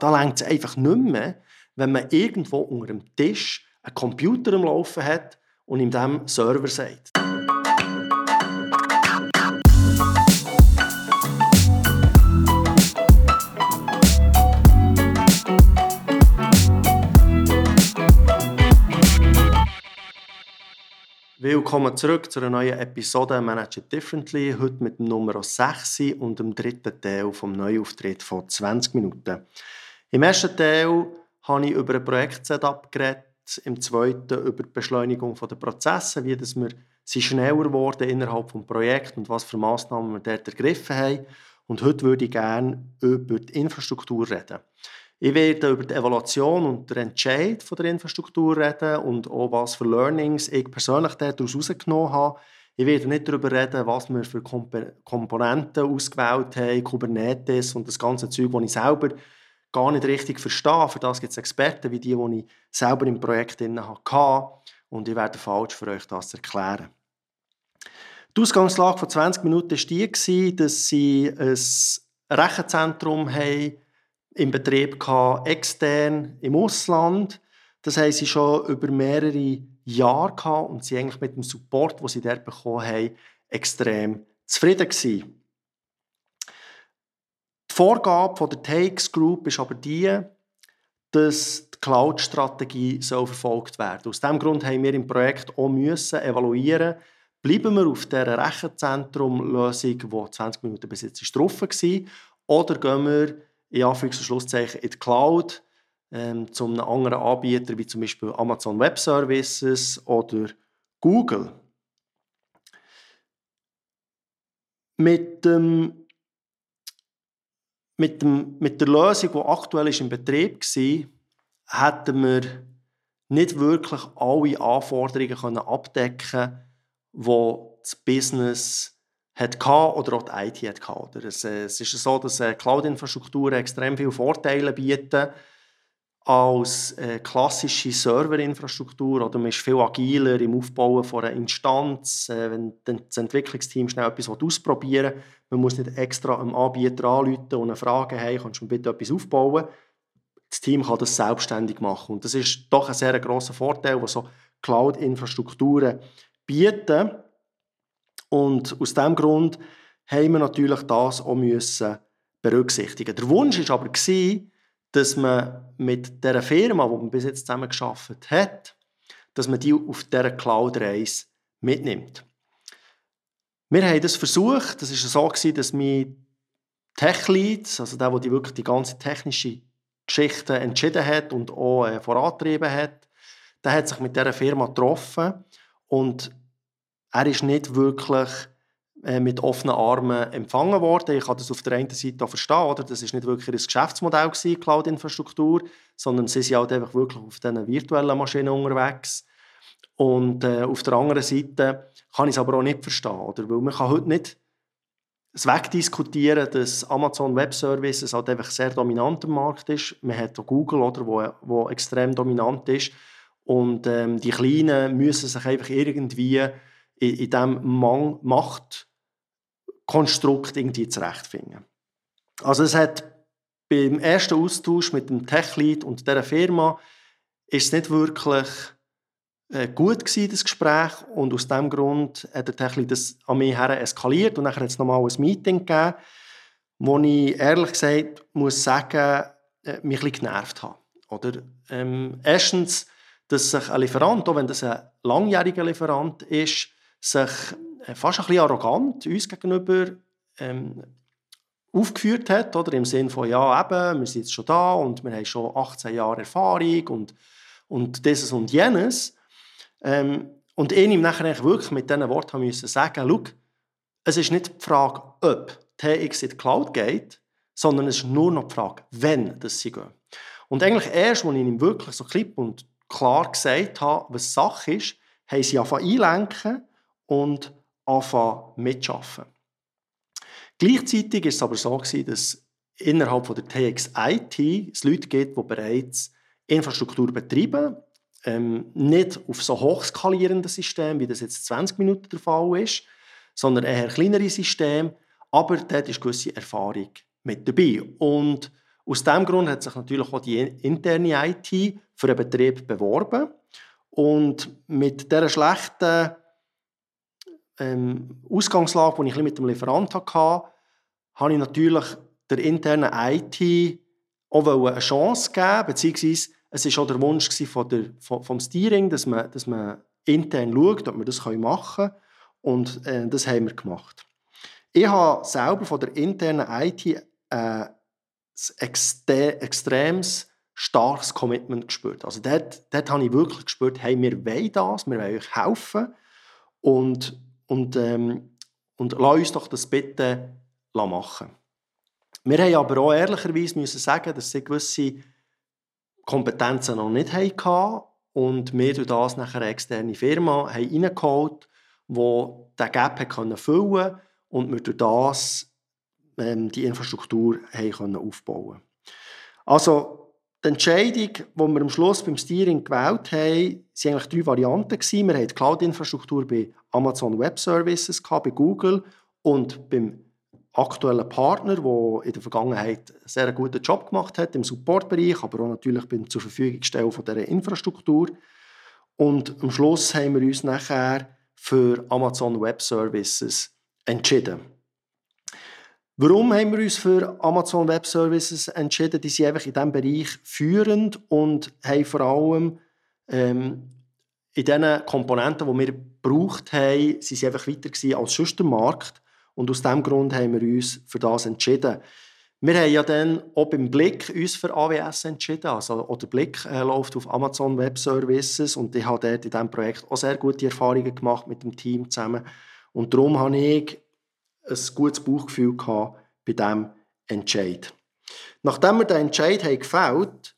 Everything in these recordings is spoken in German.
Da längt es einfach nicht mehr, wenn man irgendwo unter dem Tisch einen Computer am Laufen hat und ihm dem Server sagt. Willkommen zurück zu einer neuen Episode Manage It Differently. Heute mit dem Nummer 6 und dem dritten Teil vom Neuauftritt von 20 Minuten. Im ersten Teil habe ich über ein Projekt-Setup geredet, im zweiten über die Beschleunigung der Prozesse, wie dass wir sie schneller wurden innerhalb des Projekts und was für Massnahmen wir dort ergriffen haben. Und heute würde ich gerne über die Infrastruktur reden. Ich werde über die Evaluation und den Entscheid von der Infrastruktur reden und auch was für Learnings ich persönlich daraus herausgenommen habe. Ich werde nicht darüber reden, was wir für Komponenten ausgewählt haben, Kubernetes und das ganze Zeug, das ich selber gar nicht richtig verstehe. Für das gibt es Experten wie die, die ich selber im Projekt hatte. Und ich werde falsch für euch das erklären. Die Ausgangslage von 20 Minuten war die, dass sie ein Rechenzentrum haben, im Betrieb gehabt, extern im Ausland. Das haben sie schon über mehrere Jahre gehabt und sie eigentlich mit dem Support, den sie dort bekommen haben, extrem zufrieden gewesen. Vorgabe der Takes Group ist aber die, dass die Cloud-Strategie verfolgt werden soll. Aus diesem Grund haben wir im Projekt auch müssen evaluieren, bleiben wir auf dieser Rechenzentrum-Lösung, die 20 Minuten bis jetzt drauf war, oder gehen wir in Anführungs- und Schlusszeichen in die Cloud ähm, zu einem anderen Anbieter, wie zum Beispiel Amazon Web Services oder Google. Mit, dem, mit, dem, mit der Lösung, die aktuell ist im Betrieb war, hätten wir nicht wirklich alle Anforderungen können abdecken die das Business hatte oder auch die IT. Es, äh, es ist so, dass äh, Cloud-Infrastrukturen extrem viele Vorteile bieten als äh, klassische Serverinfrastruktur. Oder man ist viel agiler im Aufbauen von einer Instanz. Äh, wenn das Entwicklungsteam schnell etwas ausprobieren will, man muss nicht extra einem Anbieter anrufen und eine Frage haben, kannst du bitte etwas aufbauen? Das Team kann das selbstständig machen. Und das ist doch ein sehr grosser Vorteil, was so Cloud-Infrastrukturen bieten. Und aus diesem Grund haben wir natürlich das auch müssen berücksichtigen. Der Wunsch war aber, dass man mit der Firma, die man bis jetzt zusammen geschafft hat, dass man die auf dieser Cloud-Reise mitnimmt. Wir haben das versucht. Das war so, dass mein Tech-Lead, also der, der die wirklich die ganze technische Geschichte entschieden hat und auch äh, vorantrieben hat, der hat sich mit dieser Firma getroffen und er ist nicht wirklich mit offenen Armen empfangen worden. Ich kann das auf der einen Seite auch verstehen, oder? das ist nicht wirklich ein Geschäftsmodell gewesen, Cloud-Infrastruktur, sondern sie sind halt einfach wirklich auf diesen virtuellen Maschinen unterwegs. Und äh, auf der anderen Seite kann ich es aber auch nicht verstehen, oder? weil man kann heute nicht es wegdiskutieren, dass Amazon Web Services halt einfach sehr dominant im Markt ist. Man hat auch Google, oder, wo, wo extrem dominant ist. Und ähm, die Kleinen müssen sich einfach irgendwie in, in diesem Machtkonstrukt irgendwie zurechtfinden. Also es hat beim ersten Austausch mit dem Tech-Lead und dieser Firma ist es nicht wirklich äh, gut gewesen, das Gespräch und aus diesem Grund hat der Tech-Lead das an mich her eskaliert und dann hat es nochmal ein Meeting gegeben, wo ich ehrlich gesagt muss sagen, äh, mich ein genervt habe. Oder, ähm, erstens, dass sich ein Lieferant, auch wenn das ein langjähriger Lieferant ist, sich fast ein bisschen arrogant uns gegenüber ähm, aufgeführt hat, oder? im Sinne von, ja eben, wir sind jetzt schon da und wir haben schon 18 Jahre Erfahrung und, und dieses und jenes. Ähm, und ich ihm nachher wirklich mit diesen Worten müssen sagen, schau, es ist nicht die Frage, ob TX in die Cloud geht, sondern es ist nur noch die Frage, wenn das sie gehen. Und eigentlich erst, als ich ihm wirklich so klipp und klar gesagt habe, was Sache ist, haben sie angefangen einlenken und anfangen mitzuschaffen. Gleichzeitig ist es aber so, dass innerhalb von der TX IT es Leute gibt, die bereits Infrastruktur betreiben, ähm, nicht auf so hochskalierenden Systemen, wie das jetzt 20 Minuten der Fall ist, sondern eher kleinere Systeme, aber dort ist gewisse Erfahrung mit dabei. Und Aus diesem Grund hat sich natürlich auch die interne IT für den Betrieb beworben. Und mit dieser schlechten ähm, Ausgangslage, die ich mit dem Lieferant hatte, habe ich natürlich der internen IT auch eine Chance geben, beziehungsweise es war auch der Wunsch von der, von, vom Steering, dass man, dass man intern schaut, ob wir das machen können. Und äh, das haben wir gemacht. Ich habe selber von der internen IT äh, ein extremes starkes Commitment gespürt. Also dort, dort habe ich wirklich gespürt, hey, wir wollen das, wir wollen euch helfen und, und, ähm, und lass uns doch das bitte machen. Wir haben aber auch ehrlicherweise müssen sagen, dass sie gewisse Kompetenzen noch nicht hatten und wir durch das nachher eine externe Firma haben reingeholt, die diesen Gap füllen konnte und wir durch das ähm, die Infrastruktur haben aufbauen Also die Entscheidung, die wir am Schluss beim Steering gewählt haben, waren eigentlich drei Varianten. Wir hatten die Cloud-Infrastruktur bei Amazon Web Services, bei Google und beim aktuellen Partner, der in der Vergangenheit einen sehr guten Job gemacht hat im Supportbereich, aber auch natürlich beim zur Verfügung stellen dieser Infrastruktur. Und am Schluss haben wir uns nachher für Amazon Web Services entschieden. Warum haben wir uns für Amazon Web Services entschieden? Die sind einfach in diesem Bereich führend und haben vor allem ähm, in den Komponenten, die wir gebraucht haben, sind sie einfach weiter als sonst Markt. Und aus diesem Grund haben wir uns für das entschieden. Wir haben ja dann auch beim Blick uns für AWS entschieden. Also auch der Blick äh, läuft auf Amazon Web Services und ich habe dort in diesem Projekt auch sehr gute Erfahrungen gemacht mit dem Team zusammen. Und darum habe ich ein gutes Bauchgefühl gehabt bei diesem Entscheid. Nachdem wir den Entscheid haben gefällt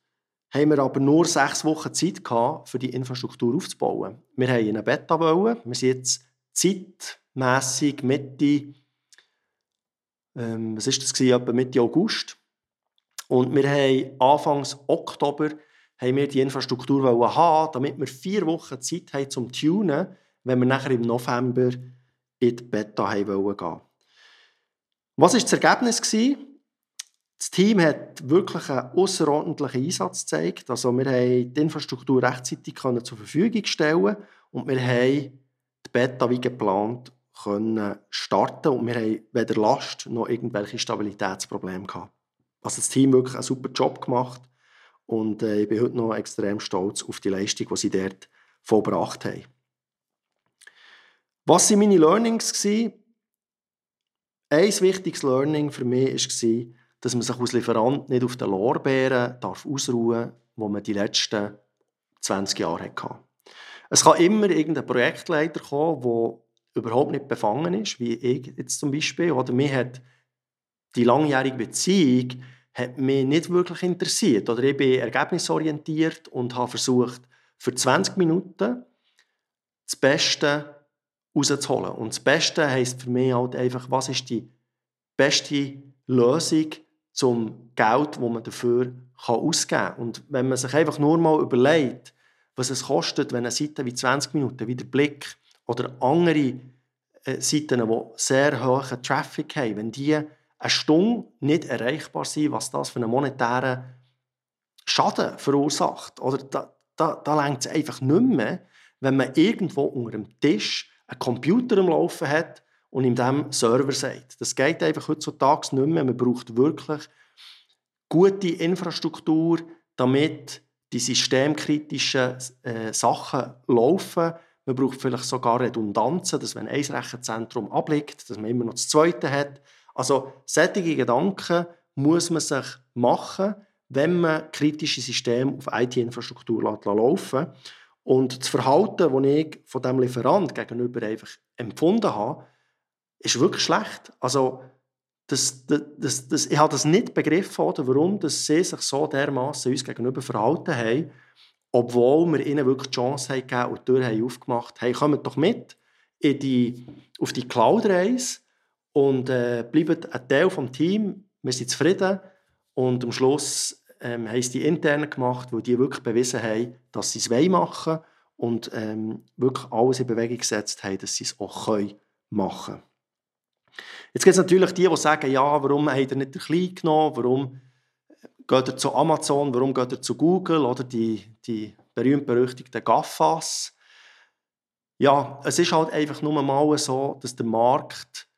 haben wir aber nur sechs Wochen Zeit gehabt, für die Infrastruktur aufzubauen. Wir in eine Beta. Wollen. Wir sind jetzt zeitmässig Mitte ähm, was ist das gewesen, Mitte August. Und wir haben Anfangs Oktober haben wir die Infrastruktur haben, damit wir vier Wochen Zeit haben zum Tunen, wenn wir nachher im November in die Beta haben wollen gehen. Was war das Ergebnis? Das Team hat wirklich einen außerordentlichen Einsatz gezeigt. Also wir haben die Infrastruktur rechtzeitig zur Verfügung stellen und wir haben die Beta wie geplant können starten und wir haben weder Last noch irgendwelche Stabilitätsprobleme gehabt. Also das Team wirklich einen super Job gemacht und äh, ich bin heute noch extrem stolz auf die Leistung, die sie dort vollbracht haben. Was waren meine Learnings? Gewesen? Ein wichtiges Learning für mich war, dass man sich als Lieferant nicht auf den Lorbeeren darf ausruhen darf, die man die letzten 20 Jahre hatte. Es kann immer irgendein Projektleiter kommen, der überhaupt nicht befangen ist, wie ich jetzt zum Beispiel. Oder mich hat die langjährige Beziehung hat mich nicht wirklich interessiert. Oder ich bin ergebnisorientiert und habe versucht, für 20 Minuten das Beste rauszuholen. Und das Beste heisst für mich halt einfach, was ist die beste Lösung zum Geld, das man dafür ausgeben kann. Und wenn man sich einfach nur mal überlegt, was es kostet, wenn eine Seite wie 20 Minuten, wie der Blick oder andere äh, Seiten, die sehr hohen Traffic haben, wenn die eine Stunde nicht erreichbar sind, was das für einen monetären Schaden verursacht, oder da, da, da es einfach nicht mehr, wenn man irgendwo unter dem Tisch einen Computer am Laufen hat und in dem Server sagt. Das geht einfach heutzutage nicht mehr. Man braucht wirklich gute Infrastruktur, damit die systemkritischen äh, Sachen laufen man braucht vielleicht sogar Redundanzen, dass wenn ein Rechenzentrum abliegt, dass man immer noch das zweite hat. Also solche Gedanken muss man sich machen, wenn man kritische Systeme auf IT-Infrastruktur laufen lässt. Und das Verhalten, das ich von diesem Lieferant gegenüber einfach empfunden habe, ist wirklich schlecht. Also, das, das, das, ich habe das nicht begriffen, warum dass sie sich so dermaßen uns gegenüber verhalten haben obwohl wir ihnen wirklich die Chance haben gegeben und die Tür haben aufgemacht haben, kommt doch mit in die, auf die Cloud-Reise und äh, bleibt ein Teil des Teams. Wir sind zufrieden und am Schluss ähm, haben sie die intern gemacht, weil die wirklich bewiesen haben, dass sie es machen wollen und ähm, wirklich alles in Bewegung gesetzt haben, dass sie es auch können machen können. Jetzt gibt es natürlich die, die sagen, ja, warum habt ihr nicht den Kleinen genommen, warum geht ihr zu Amazon, warum geht ihr zu Google oder die, die berühmt-berüchtigten GAFAs? Ja, es ist halt einfach nur mal so, dass der Markt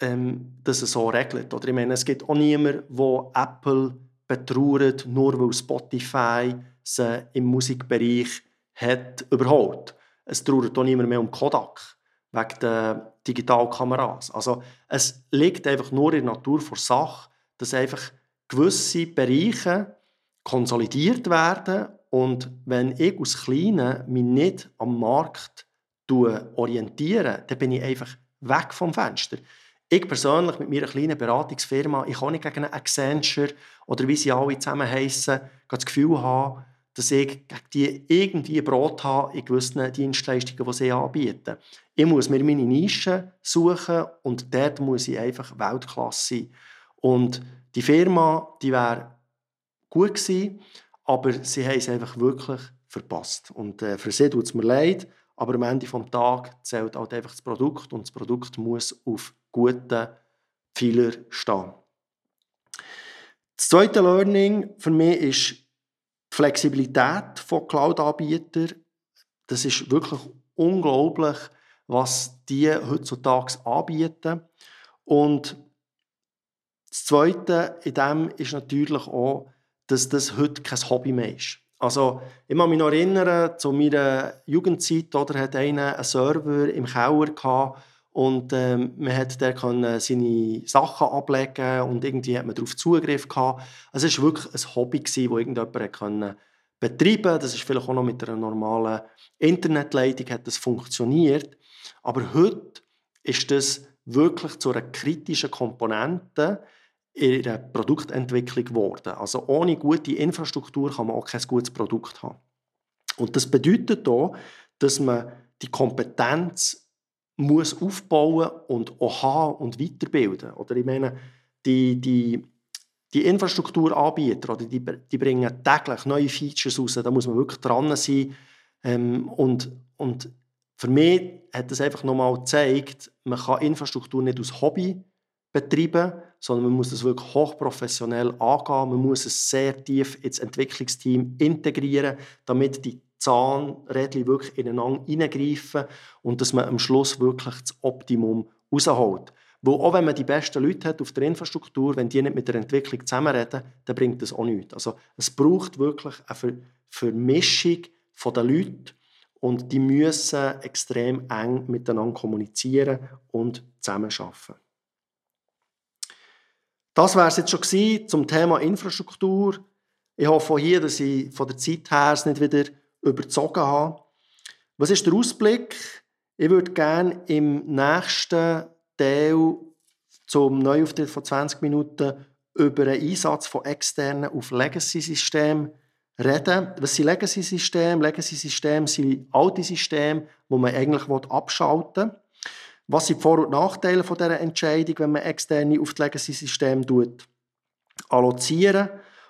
ähm, das so regelt. Oder ich meine, es gibt auch niemanden, der Apple betrauert, nur weil Spotify sie im Musikbereich hat überholt. Es trauert auch niemand mehr um Kodak wegen der Digitalkameras. Also es liegt einfach nur in der Natur der Sache, dass einfach gewisse Bereiche konsolidiert werden und wenn ich als Kleine mich nicht am Markt orientiere, dann bin ich einfach weg vom Fenster. Ich persönlich mit meiner kleinen Beratungsfirma, ich kann nicht gegen einen Accenture oder wie sie alle zusammen heissen, das Gefühl haben, dass ich gegen die irgendwie Brot habe in gewissen Dienstleistungen, die sie anbieten. Ich muss mir meine Nische suchen und dort muss ich einfach Weltklasse sein. Und die Firma, die wäre gut gewesen, aber sie haben es einfach wirklich verpasst. Und äh, für sie tut es mir leid, aber am Ende des Tages zählt halt einfach das Produkt und das Produkt muss auf guten Pfeiler stehen. Das zweite Learning für mich ist die Flexibilität von Cloud-Anbietern. Das ist wirklich unglaublich, was die heutzutage anbieten. Und das Zweite in dem ist natürlich auch, dass das heute kein Hobby mehr ist. Also, ich kann mich noch erinnern, zu meiner Jugendzeit, oder, hat einer einen Server im Keller gehabt und ähm, man hat der seine Sachen ablegen und irgendwie hat man darauf Zugriff gehabt. Also es war wirklich ein Hobby, das irgendjemand konnte betreiben Das ist vielleicht auch noch mit einer normalen Internetleitung hat das funktioniert. Aber heute ist das wirklich zu einer kritischen Komponente in der Produktentwicklung geworden. Also ohne gute Infrastruktur kann man auch kein gutes Produkt haben. Und das bedeutet auch, dass man die Kompetenz muss aufbauen und auch haben und weiterbilden. Oder ich meine, die, die, die Infrastrukturanbieter, oder die, die bringen täglich neue Features raus, da muss man wirklich dran sein. Ähm, und, und für mich hat das einfach nochmal gezeigt, man kann Infrastruktur nicht aus Hobby betreiben, sondern man muss das wirklich hochprofessionell angehen. Man muss es sehr tief ins Entwicklungsteam integrieren, damit die Zahnrädchen wirklich ineinander hineingreifen und dass man am Schluss wirklich das Optimum rausholt. Weil auch wenn man die besten Leute hat auf der Infrastruktur, wenn die nicht mit der Entwicklung zusammenreden, dann bringt das auch nichts. Also es braucht wirklich eine Vermischung der Leute und die müssen extrem eng miteinander kommunizieren und zusammenarbeiten. Das wäre es jetzt schon zum Thema Infrastruktur. Ich hoffe hier, dass ich von der Zeit her es nicht wieder überzogen habe. Was ist der Ausblick? Ich würde gerne im nächsten Teil zum Neuauftritt von 20 Minuten über den Einsatz von externen auf Legacy-Systemen reden. Was sind Legacy-Systeme? Legacy-Systeme sind alte Systeme, die man eigentlich abschalten will. Was sind die Vor- und Nachteile von dieser Entscheidung, wenn man externe auf das Legacy-System allozieren?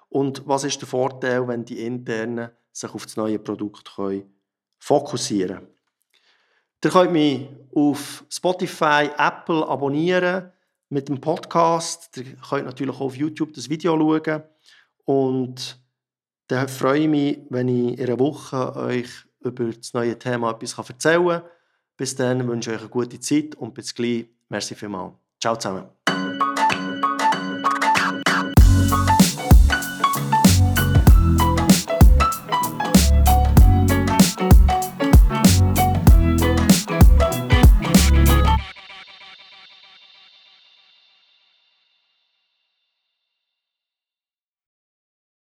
Und was ist der Vorteil, wenn die internen sich auf das neue Produkt können fokussieren können? Ihr könnt mich auf Spotify, Apple abonnieren mit dem Podcast. Ihr könnt natürlich auch auf YouTube das Video schauen. Und dann freue ich mich, wenn ich in einer Woche euch über das neue Thema etwas erzählen kann. Bis dann wünsche ich euch eine gute Zeit und bis gleich. Merci vielmals. Ciao zusammen.